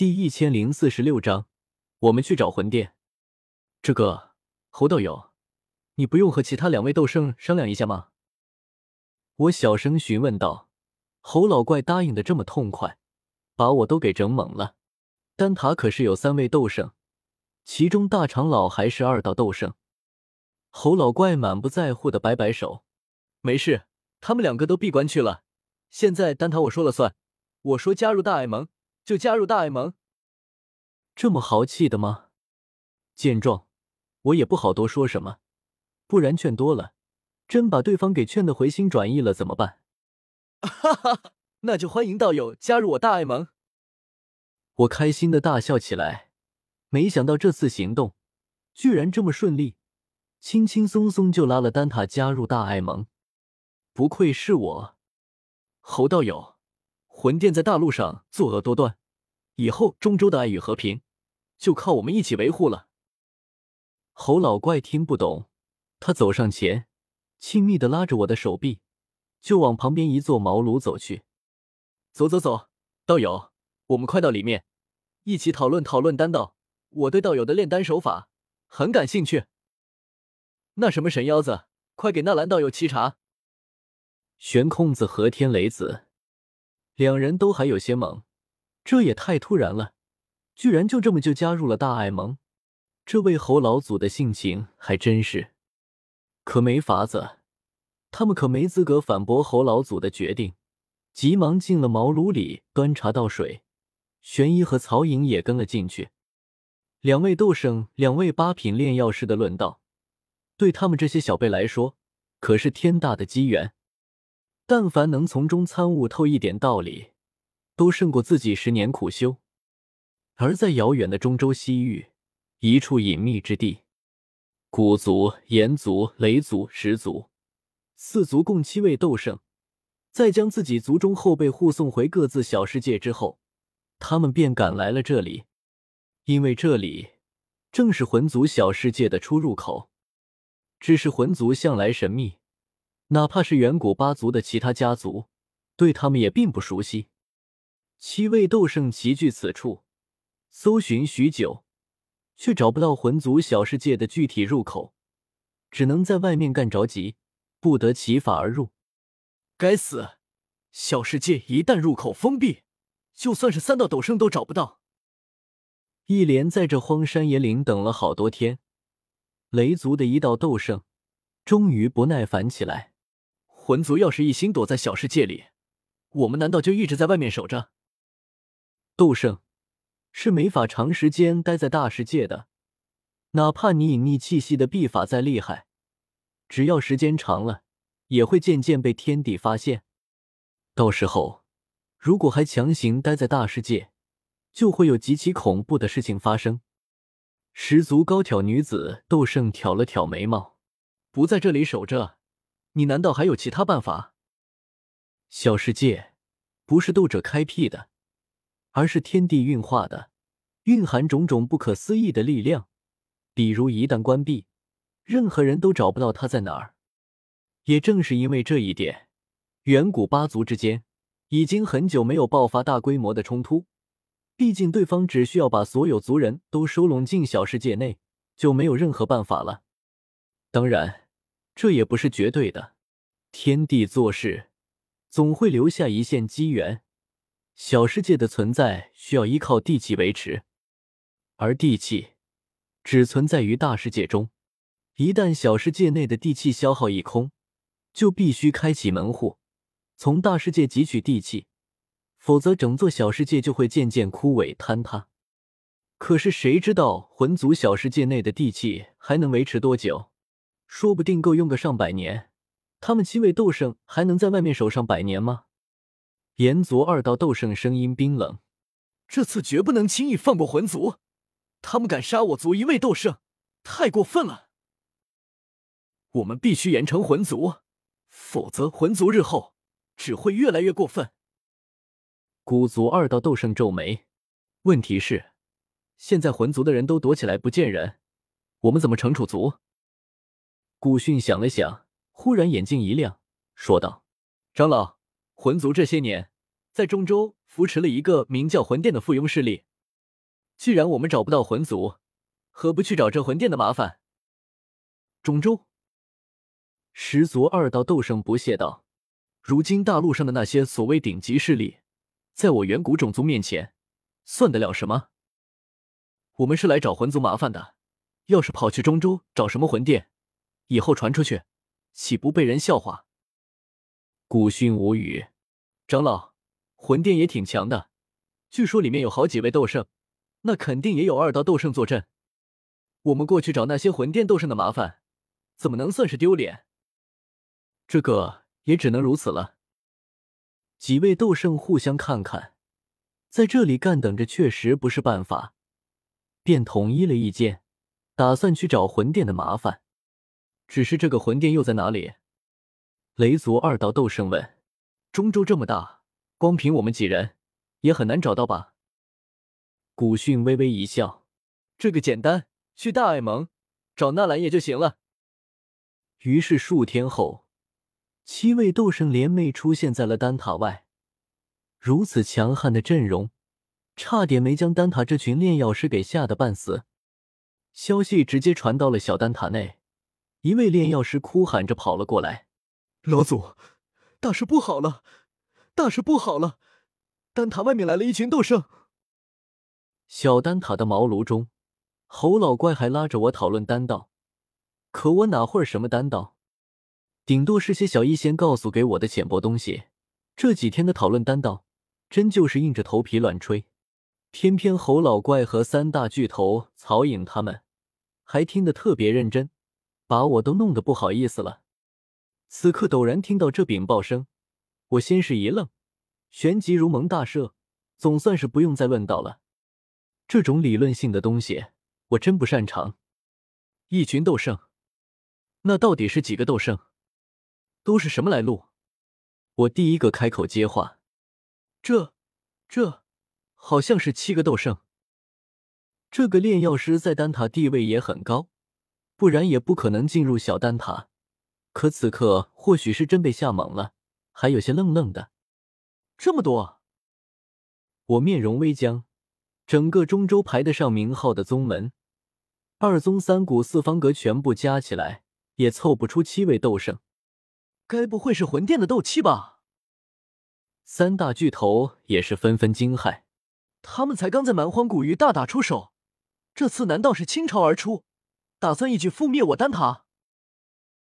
第一千零四十六章，我们去找魂殿。这个侯道友，你不用和其他两位斗圣商量一下吗？我小声询问道。侯老怪答应的这么痛快，把我都给整懵了。丹塔可是有三位斗圣，其中大长老还是二道斗圣。侯老怪满不在乎的摆摆手：“没事，他们两个都闭关去了。现在丹塔我说了算，我说加入大爱盟就加入大爱盟。这么豪气的吗？”见状，我也不好多说什么，不然劝多了，真把对方给劝的回心转意了怎么办？哈哈，那就欢迎道友加入我大爱盟。我开心的大笑起来，没想到这次行动居然这么顺利，轻轻松松就拉了丹塔加入大爱盟。不愧是我，侯道友，魂殿在大陆上作恶多端，以后中州的爱与和平就靠我们一起维护了。侯老怪听不懂，他走上前，亲密的拉着我的手臂。就往旁边一座茅庐走去。走走走，道友，我们快到里面，一起讨论讨论丹道。我对道友的炼丹手法很感兴趣。那什么神妖子，快给纳兰道友沏茶。悬空子和天雷子两人都还有些懵，这也太突然了，居然就这么就加入了大爱盟。这位侯老祖的性情还真是，可没法子。他们可没资格反驳侯老祖的决定，急忙进了茅庐里端茶倒水。玄一和曹颖也跟了进去。两位斗圣，两位八品炼药师的论道，对他们这些小辈来说，可是天大的机缘。但凡能从中参悟透一点道理，都胜过自己十年苦修。而在遥远的中州西域，一处隐秘之地，古族、炎族、雷族、石族。四族共七位斗圣，在将自己族中后辈护送回各自小世界之后，他们便赶来了这里，因为这里正是魂族小世界的出入口。只是魂族向来神秘，哪怕是远古八族的其他家族，对他们也并不熟悉。七位斗圣齐聚此处，搜寻许久，却找不到魂族小世界的具体入口，只能在外面干着急。不得其法而入。该死！小世界一旦入口封闭，就算是三道斗圣都找不到。一连在这荒山野岭等了好多天，雷族的一道斗圣终于不耐烦起来。魂族要是一心躲在小世界里，我们难道就一直在外面守着？斗圣是没法长时间待在大世界的，哪怕你隐匿气息的秘法再厉害。只要时间长了，也会渐渐被天地发现。到时候，如果还强行待在大世界，就会有极其恐怖的事情发生。十足高挑女子斗圣挑了挑眉毛，不在这里守着，你难道还有其他办法？小世界不是斗者开辟的，而是天地运化的，蕴含种种不可思议的力量。比如一旦关闭。任何人都找不到他在哪儿。也正是因为这一点，远古八族之间已经很久没有爆发大规模的冲突。毕竟对方只需要把所有族人都收拢进小世界内，就没有任何办法了。当然，这也不是绝对的。天地做事，总会留下一线机缘。小世界的存在需要依靠地气维持，而地气只存在于大世界中。一旦小世界内的地气消耗一空，就必须开启门户，从大世界汲取地气，否则整座小世界就会渐渐枯萎坍塌。可是谁知道魂族小世界内的地气还能维持多久？说不定够用个上百年。他们七位斗圣还能在外面守上百年吗？炎族二道斗圣声音冰冷：“这次绝不能轻易放过魂族，他们敢杀我族一位斗圣，太过分了。”我们必须严惩魂族，否则魂族日后只会越来越过分。古族二道斗圣皱眉，问题是，现在魂族的人都躲起来不见人，我们怎么惩处族？古训想了想，忽然眼睛一亮，说道：“长老，魂族这些年在中州扶持了一个名叫魂殿的附庸势力，既然我们找不到魂族，何不去找这魂殿的麻烦？中州十族二道斗圣不屑道：“如今大陆上的那些所谓顶级势力，在我远古种族面前，算得了什么？我们是来找魂族麻烦的。要是跑去中州找什么魂殿，以后传出去，岂不被人笑话？”古训无语。长老，魂殿也挺强的，据说里面有好几位斗圣。那肯定也有二道斗圣坐镇，我们过去找那些魂殿斗圣的麻烦，怎么能算是丢脸？这个也只能如此了。几位斗圣互相看看，在这里干等着确实不是办法，便统一了意见，打算去找魂殿的麻烦。只是这个魂殿又在哪里？雷族二道斗圣问。中州这么大，光凭我们几人也很难找到吧？古训微微一笑：“这个简单，去大爱盟找纳兰也就行了。”于是数天后，七位斗圣联袂出现在了丹塔外。如此强悍的阵容，差点没将丹塔这群炼药师给吓得半死。消息直接传到了小丹塔内，一位炼药师哭喊着跑了过来：“老祖，大事不好了！大事不好了！丹塔外面来了一群斗圣！”小丹塔的茅庐中，侯老怪还拉着我讨论丹道，可我哪会什么丹道，顶多是些小医仙告诉给我的浅薄东西。这几天的讨论丹道，真就是硬着头皮乱吹。偏偏侯老怪和三大巨头曹颖他们还听得特别认真，把我都弄得不好意思了。此刻陡然听到这禀报声，我先是一愣，旋即如蒙大赦，总算是不用再问道了。这种理论性的东西，我真不擅长。一群斗圣，那到底是几个斗圣？都是什么来路？我第一个开口接话。这、这，好像是七个斗圣。这个炼药师在丹塔地位也很高，不然也不可能进入小丹塔。可此刻或许是真被吓懵了，还有些愣愣的。这么多，我面容微僵。整个中州排得上名号的宗门，二宗三谷四方阁全部加起来也凑不出七位斗圣，该不会是魂殿的斗气吧？三大巨头也是纷纷惊骇，他们才刚在蛮荒古域大打出手，这次难道是倾巢而出，打算一举覆灭我丹塔？